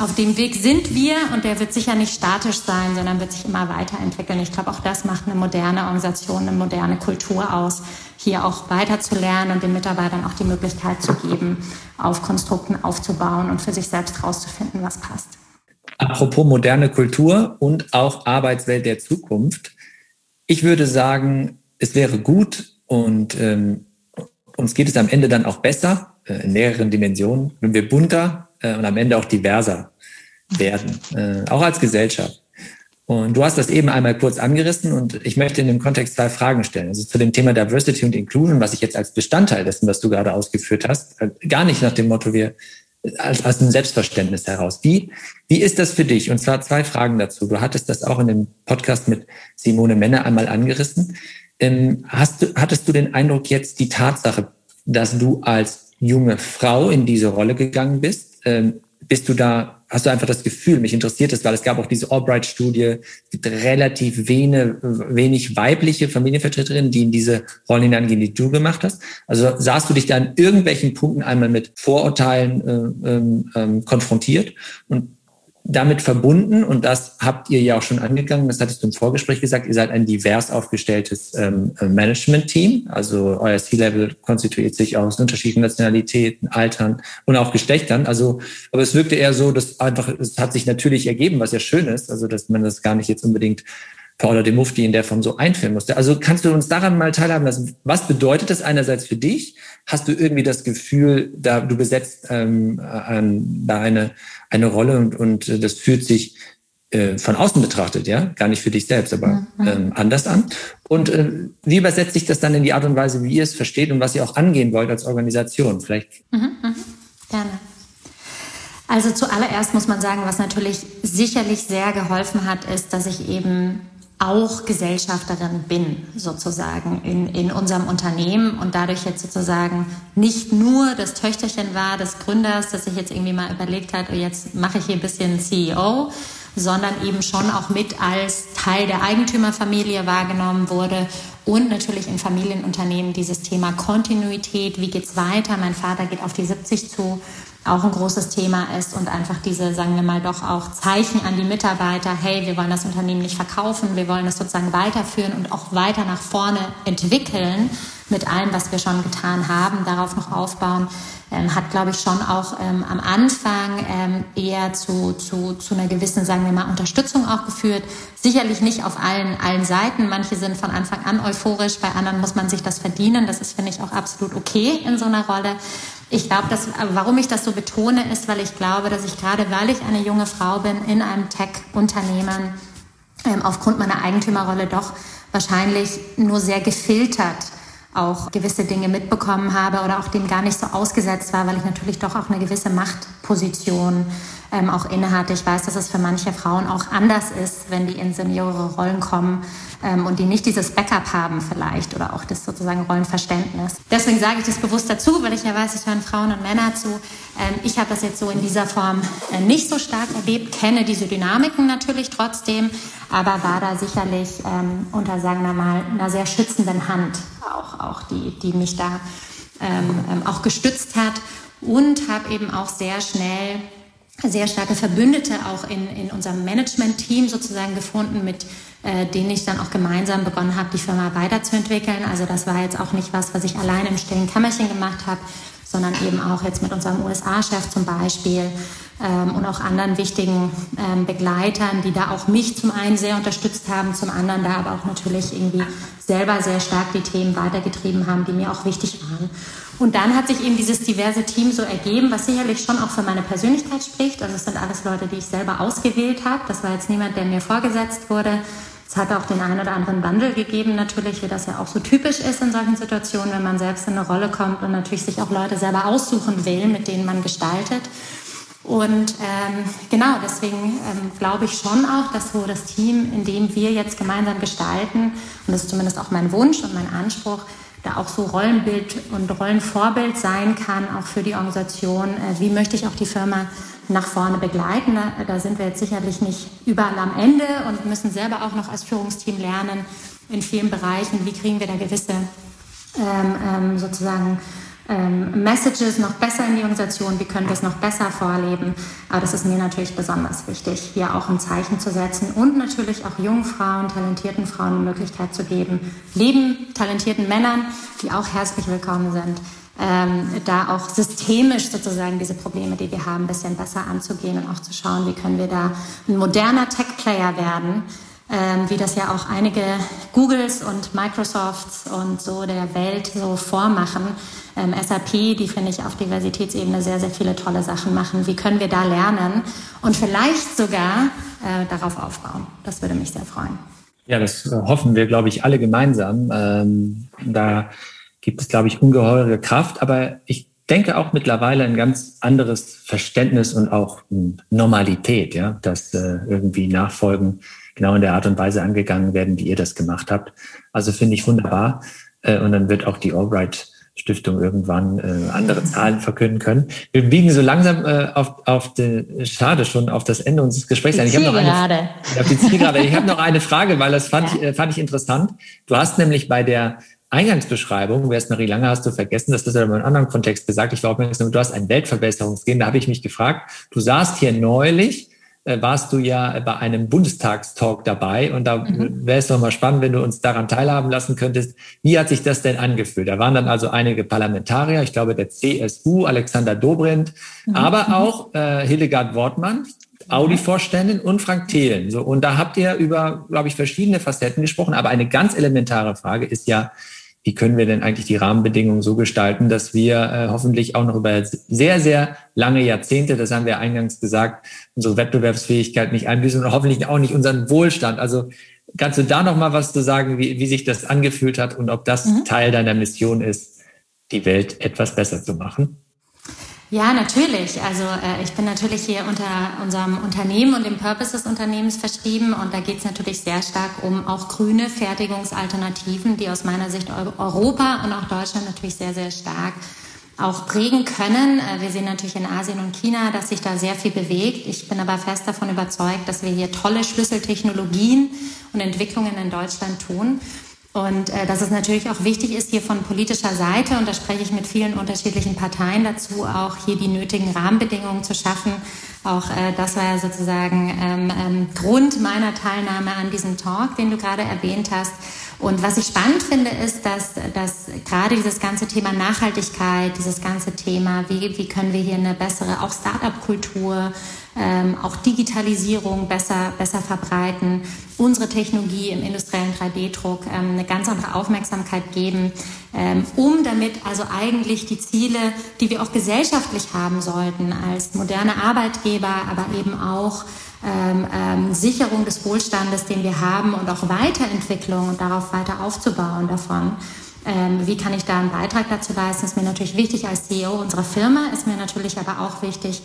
auf dem Weg sind wir und der wird sicher nicht statisch sein, sondern wird sich immer weiterentwickeln. Ich glaube, auch das macht eine moderne Organisation, eine moderne Kultur aus, hier auch weiter zu lernen und den Mitarbeitern auch die Möglichkeit zu geben, auf Konstrukten aufzubauen und für sich selbst herauszufinden, was passt. Apropos moderne Kultur und auch Arbeitswelt der Zukunft. Ich würde sagen, es wäre gut und ähm, uns geht es am Ende dann auch besser, äh, in mehreren Dimensionen, wenn wir bunter äh, und am Ende auch diverser werden, äh, auch als Gesellschaft. Und du hast das eben einmal kurz angerissen und ich möchte in dem Kontext zwei Fragen stellen. Also zu dem Thema Diversity und Inclusion, was ich jetzt als Bestandteil dessen, was du gerade ausgeführt hast, äh, gar nicht nach dem Motto, wir als, als ein Selbstverständnis heraus. Wie, wie ist das für dich? Und zwar zwei Fragen dazu. Du hattest das auch in dem Podcast mit Simone Männer einmal angerissen. Ähm, hast du, hattest du den Eindruck jetzt die Tatsache, dass du als junge Frau in diese Rolle gegangen bist, ähm, bist du da hast du einfach das Gefühl, mich interessiert es, weil es gab auch diese Albright-Studie, es gibt relativ wenig, wenig weibliche Familienvertreterinnen, die in diese Rollen hineingehen, die du gemacht hast. Also sahst du dich da in irgendwelchen Punkten einmal mit Vorurteilen äh, ähm, ähm konfrontiert und damit verbunden, und das habt ihr ja auch schon angegangen, das hattest du im Vorgespräch gesagt, ihr seid ein divers aufgestelltes ähm, Management-Team. Also euer C-Level konstituiert sich aus unterschiedlichen Nationalitäten, Altern und auch Geschlechtern. Also, aber es wirkte eher so, dass einfach, es hat sich natürlich ergeben, was ja schön ist, also dass man das gar nicht jetzt unbedingt Paula de Mufti in der Form so einführen musste. Also kannst du uns daran mal teilhaben lassen? Was bedeutet das einerseits für dich? Hast du irgendwie das Gefühl, da du besetzt ähm, ähm, da eine, eine Rolle und, und das fühlt sich äh, von außen betrachtet, ja, gar nicht für dich selbst, aber mhm. ähm, anders an. Und äh, wie übersetzt sich das dann in die Art und Weise, wie ihr es versteht und was ihr auch angehen wollt als Organisation? Vielleicht. Mhm, mh. Gerne. Also zuallererst muss man sagen, was natürlich sicherlich sehr geholfen hat, ist, dass ich eben auch Gesellschafterin bin, sozusagen, in, in unserem Unternehmen und dadurch jetzt sozusagen nicht nur das Töchterchen war des Gründers, das sich jetzt irgendwie mal überlegt hat, oh, jetzt mache ich hier ein bisschen CEO, sondern eben schon auch mit als Teil der Eigentümerfamilie wahrgenommen wurde und natürlich in Familienunternehmen dieses Thema Kontinuität, wie geht's weiter? Mein Vater geht auf die 70 zu auch ein großes Thema ist und einfach diese, sagen wir mal, doch auch Zeichen an die Mitarbeiter, hey, wir wollen das Unternehmen nicht verkaufen, wir wollen es sozusagen weiterführen und auch weiter nach vorne entwickeln mit allem, was wir schon getan haben, darauf noch aufbauen, ähm, hat, glaube ich, schon auch ähm, am Anfang ähm, eher zu, zu, zu einer gewissen, sagen wir mal, Unterstützung auch geführt. Sicherlich nicht auf allen, allen Seiten. Manche sind von Anfang an euphorisch, bei anderen muss man sich das verdienen. Das ist, finde ich, auch absolut okay in so einer Rolle. Ich glaube, dass, warum ich das so betone, ist, weil ich glaube, dass ich gerade, weil ich eine junge Frau bin in einem Tech-Unternehmen, ähm, aufgrund meiner Eigentümerrolle doch wahrscheinlich nur sehr gefiltert auch gewisse Dinge mitbekommen habe oder auch dem gar nicht so ausgesetzt war, weil ich natürlich doch auch eine gewisse Machtposition ähm, auch innehatte. Ich weiß, dass es für manche Frauen auch anders ist, wenn die in seniore Rollen kommen ähm, und die nicht dieses Backup haben vielleicht oder auch das sozusagen Rollenverständnis. Deswegen sage ich das bewusst dazu, weil ich ja weiß, es hören Frauen und Männer zu. Ähm, ich habe das jetzt so in dieser Form äh, nicht so stark erlebt, kenne diese Dynamiken natürlich trotzdem, aber war da sicherlich ähm, unter, sagen wir mal, einer sehr schützenden Hand auch, auch die, die mich da ähm, ähm auch gestützt hat und habe eben auch sehr schnell sehr starke Verbündete auch in, in unserem Management-Team sozusagen gefunden, mit äh, denen ich dann auch gemeinsam begonnen habe, die Firma weiterzuentwickeln. Also das war jetzt auch nicht was, was ich alleine im stillen Kämmerchen gemacht habe, sondern eben auch jetzt mit unserem USA-Chef zum Beispiel ähm, und auch anderen wichtigen ähm, Begleitern, die da auch mich zum einen sehr unterstützt haben, zum anderen da aber auch natürlich irgendwie selber sehr stark die Themen weitergetrieben haben, die mir auch wichtig waren. Und dann hat sich eben dieses diverse Team so ergeben, was sicherlich schon auch für meine Persönlichkeit spricht. Also es sind alles Leute, die ich selber ausgewählt habe. Das war jetzt niemand, der mir vorgesetzt wurde. Es hat auch den einen oder anderen Wandel gegeben, natürlich, wie das ja auch so typisch ist in solchen Situationen, wenn man selbst in eine Rolle kommt und natürlich sich auch Leute selber aussuchen will, mit denen man gestaltet. Und ähm, genau, deswegen ähm, glaube ich schon auch, dass so das Team, in dem wir jetzt gemeinsam gestalten, und das ist zumindest auch mein Wunsch und mein Anspruch, da auch so Rollenbild und Rollenvorbild sein kann, auch für die Organisation. Äh, wie möchte ich auch die Firma nach vorne begleiten? Da, da sind wir jetzt sicherlich nicht überall am Ende und müssen selber auch noch als Führungsteam lernen in vielen Bereichen. Wie kriegen wir da gewisse ähm, ähm sozusagen ähm, Messages noch besser in die Organisation, wie können wir es noch besser vorleben. Aber das ist mir natürlich besonders wichtig, hier auch ein Zeichen zu setzen und natürlich auch jungen Frauen, talentierten Frauen die Möglichkeit zu geben, lieben, talentierten Männern, die auch herzlich willkommen sind, ähm, da auch systemisch sozusagen diese Probleme, die wir haben, ein bisschen besser anzugehen und auch zu schauen, wie können wir da ein moderner Tech-Player werden, ähm, wie das ja auch einige Googles und Microsofts und so der Welt so vormachen. Ähm, SAP, die finde ich auf Diversitätsebene sehr, sehr viele tolle Sachen machen. Wie können wir da lernen und vielleicht sogar äh, darauf aufbauen? Das würde mich sehr freuen. Ja, das hoffen wir, glaube ich, alle gemeinsam. Ähm, da gibt es, glaube ich, ungeheure Kraft. Aber ich denke auch mittlerweile ein ganz anderes Verständnis und auch Normalität, ja, dass äh, irgendwie Nachfolgen genau in der Art und Weise angegangen werden, wie ihr das gemacht habt. Also finde ich wunderbar. Äh, und dann wird auch die Albright Stiftung irgendwann äh, andere Zahlen verkünden können. Wir biegen so langsam äh, auf, auf die, schade schon auf das Ende unseres Gesprächs. Die ich habe noch eine, auf die Zielgerade. Ich habe noch eine Frage, weil das fand, ja. ich, äh, fand ich interessant. Du hast nämlich bei der Eingangsbeschreibung, wer ist Marie Lange, hast du vergessen, das ist ja in einem anderen Kontext gesagt. Ich war aufmerksam, du hast ein Weltverbesserungsgehen. Da habe ich mich gefragt, du saßt hier neulich warst du ja bei einem Bundestagstalk dabei und da mhm. wäre es doch mal spannend, wenn du uns daran teilhaben lassen könntest. Wie hat sich das denn angefühlt? Da waren dann also einige Parlamentarier, ich glaube der CSU, Alexander Dobrindt, mhm. aber mhm. auch äh, Hildegard Wortmann, Audi-Vorständin und Frank Thelen. So, und da habt ihr über, glaube ich, verschiedene Facetten gesprochen. Aber eine ganz elementare Frage ist ja, wie können wir denn eigentlich die Rahmenbedingungen so gestalten, dass wir äh, hoffentlich auch noch über sehr, sehr lange Jahrzehnte, das haben wir eingangs gesagt, unsere Wettbewerbsfähigkeit nicht einbüßen und hoffentlich auch nicht unseren Wohlstand. Also kannst du da noch mal was zu sagen, wie, wie sich das angefühlt hat und ob das mhm. Teil deiner Mission ist, die Welt etwas besser zu machen? Ja, natürlich. Also äh, ich bin natürlich hier unter unserem Unternehmen und dem Purpose des Unternehmens verschrieben und da geht es natürlich sehr stark um auch grüne Fertigungsalternativen, die aus meiner Sicht Europa und auch Deutschland natürlich sehr, sehr stark auch prägen können. Äh, wir sehen natürlich in Asien und China, dass sich da sehr viel bewegt. Ich bin aber fest davon überzeugt, dass wir hier tolle Schlüsseltechnologien und Entwicklungen in Deutschland tun. Und äh, dass es natürlich auch wichtig ist, hier von politischer Seite, und da spreche ich mit vielen unterschiedlichen Parteien dazu, auch hier die nötigen Rahmenbedingungen zu schaffen. Auch äh, das war ja sozusagen ähm, ähm, Grund meiner Teilnahme an diesem Talk, den du gerade erwähnt hast. Und was ich spannend finde, ist, dass, dass gerade dieses ganze Thema Nachhaltigkeit, dieses ganze Thema, wie, wie können wir hier eine bessere, auch Start-up-Kultur, ähm, auch Digitalisierung besser, besser verbreiten, unsere Technologie im industriellen 3D-Druck ähm, eine ganz andere Aufmerksamkeit geben, ähm, um damit also eigentlich die Ziele, die wir auch gesellschaftlich haben sollten, als moderne Arbeitgeber, aber eben auch ähm, ähm, Sicherung des Wohlstandes, den wir haben und auch Weiterentwicklung und darauf weiter aufzubauen davon. Ähm, wie kann ich da einen Beitrag dazu leisten? Ist mir natürlich wichtig als CEO unserer Firma, ist mir natürlich aber auch wichtig,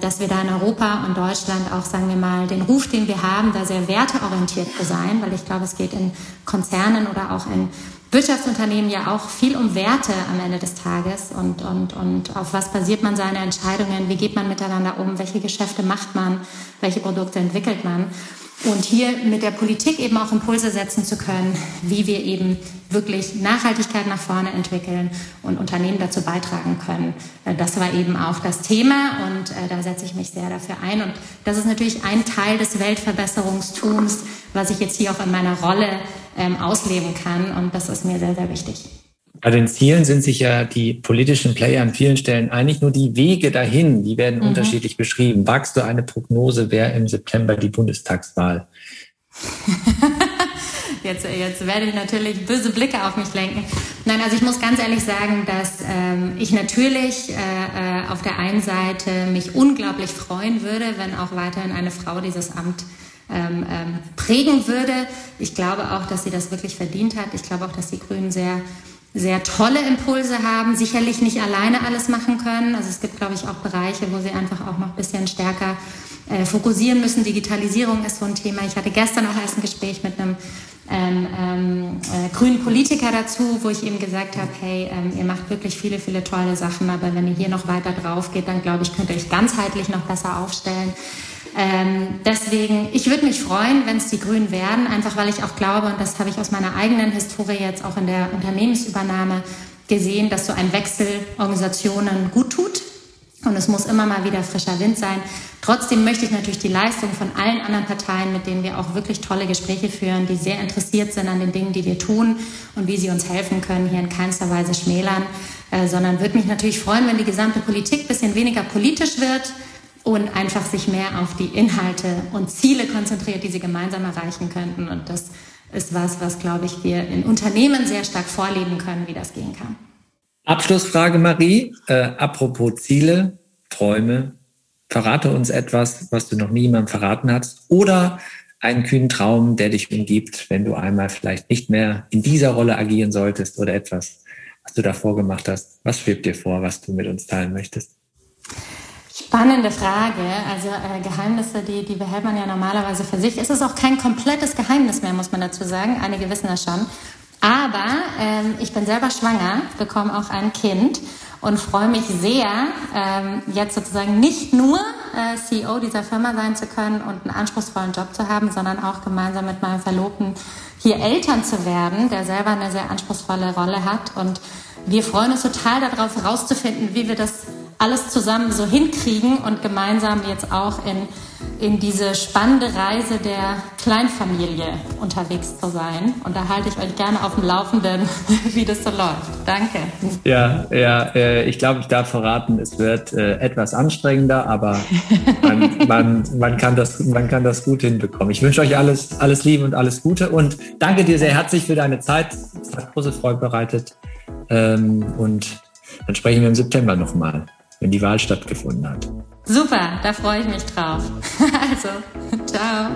dass wir da in Europa und Deutschland auch, sagen wir mal, den Ruf, den wir haben, da sehr werteorientiert zu sein, weil ich glaube, es geht in Konzernen oder auch in Wirtschaftsunternehmen ja auch viel um Werte am Ende des Tages und, und, und auf was basiert man seine Entscheidungen, wie geht man miteinander um, welche Geschäfte macht man, welche Produkte entwickelt man. Und hier mit der Politik eben auch Impulse setzen zu können, wie wir eben wirklich Nachhaltigkeit nach vorne entwickeln und Unternehmen dazu beitragen können. Äh, das war eben auch das Thema und äh, da setze ich mich sehr dafür ein. Und das ist natürlich ein Teil des Weltverbesserungstums, was ich jetzt hier auch in meiner Rolle ähm, ausleben kann. Und das ist mir sehr, sehr wichtig. Bei den Zielen sind sich ja die politischen Player an vielen Stellen einig, nur die Wege dahin, die werden mhm. unterschiedlich beschrieben. Wagst du eine Prognose, wer im September die Bundestagswahl? [LAUGHS] jetzt, jetzt werde ich natürlich böse Blicke auf mich lenken. Nein, also ich muss ganz ehrlich sagen, dass ähm, ich natürlich äh, äh, auf der einen Seite mich unglaublich freuen würde, wenn auch weiterhin eine Frau dieses Amt ähm, ähm, prägen würde. Ich glaube auch, dass sie das wirklich verdient hat. Ich glaube auch, dass die Grünen sehr sehr tolle Impulse haben, sicherlich nicht alleine alles machen können. Also es gibt, glaube ich, auch Bereiche, wo sie einfach auch noch ein bisschen stärker äh, fokussieren müssen. Digitalisierung ist so ein Thema. Ich hatte gestern auch erst ein Gespräch mit einem ähm, ähm, äh, grünen Politiker dazu, wo ich ihm gesagt habe, hey, ähm, ihr macht wirklich viele, viele tolle Sachen, aber wenn ihr hier noch weiter drauf geht, dann glaube ich, könnt ihr euch ganzheitlich noch besser aufstellen. Ähm, deswegen, ich würde mich freuen, wenn es die Grünen werden, einfach weil ich auch glaube, und das habe ich aus meiner eigenen Historie jetzt auch in der Unternehmensübernahme gesehen, dass so ein Wechsel Organisationen gut tut. Und es muss immer mal wieder frischer Wind sein. Trotzdem möchte ich natürlich die Leistung von allen anderen Parteien, mit denen wir auch wirklich tolle Gespräche führen, die sehr interessiert sind an den Dingen, die wir tun und wie sie uns helfen können, hier in keinster Weise schmälern, äh, sondern würde mich natürlich freuen, wenn die gesamte Politik ein bisschen weniger politisch wird, und einfach sich mehr auf die Inhalte und Ziele konzentriert, die sie gemeinsam erreichen könnten. Und das ist was, was, glaube ich, wir in Unternehmen sehr stark vorleben können, wie das gehen kann. Abschlussfrage, Marie. Äh, apropos Ziele, Träume. Verrate uns etwas, was du noch niemandem verraten hast. Oder einen kühnen Traum, der dich umgibt, wenn du einmal vielleicht nicht mehr in dieser Rolle agieren solltest oder etwas, was du davor gemacht hast. Was schwebt dir vor, was du mit uns teilen möchtest? Spannende Frage. Also äh, Geheimnisse, die, die behält man ja normalerweise für sich. Es ist auch kein komplettes Geheimnis mehr, muss man dazu sagen. Einige wissen das schon. Aber ähm, ich bin selber schwanger, bekomme auch ein Kind und freue mich sehr, ähm, jetzt sozusagen nicht nur äh, CEO dieser Firma sein zu können und einen anspruchsvollen Job zu haben, sondern auch gemeinsam mit meinem Verlobten hier Eltern zu werden, der selber eine sehr anspruchsvolle Rolle hat. Und wir freuen uns total darauf, herauszufinden, wie wir das alles zusammen so hinkriegen und gemeinsam jetzt auch in, in diese spannende Reise der Kleinfamilie unterwegs zu sein. Und da halte ich euch gerne auf dem Laufenden, [LAUGHS] wie das so läuft. Danke. Ja, ja, äh, ich glaube, ich darf verraten, es wird äh, etwas anstrengender, aber man, [LAUGHS] man, man, kann das, man kann das gut hinbekommen. Ich wünsche euch alles, alles Liebe und alles Gute und danke dir sehr herzlich für deine Zeit. Es hat große Freude bereitet. Ähm, und dann sprechen wir im September nochmal wenn die Wahl stattgefunden hat. Super, da freue ich mich drauf. [LAUGHS] Also, [LAUGHS] ciao.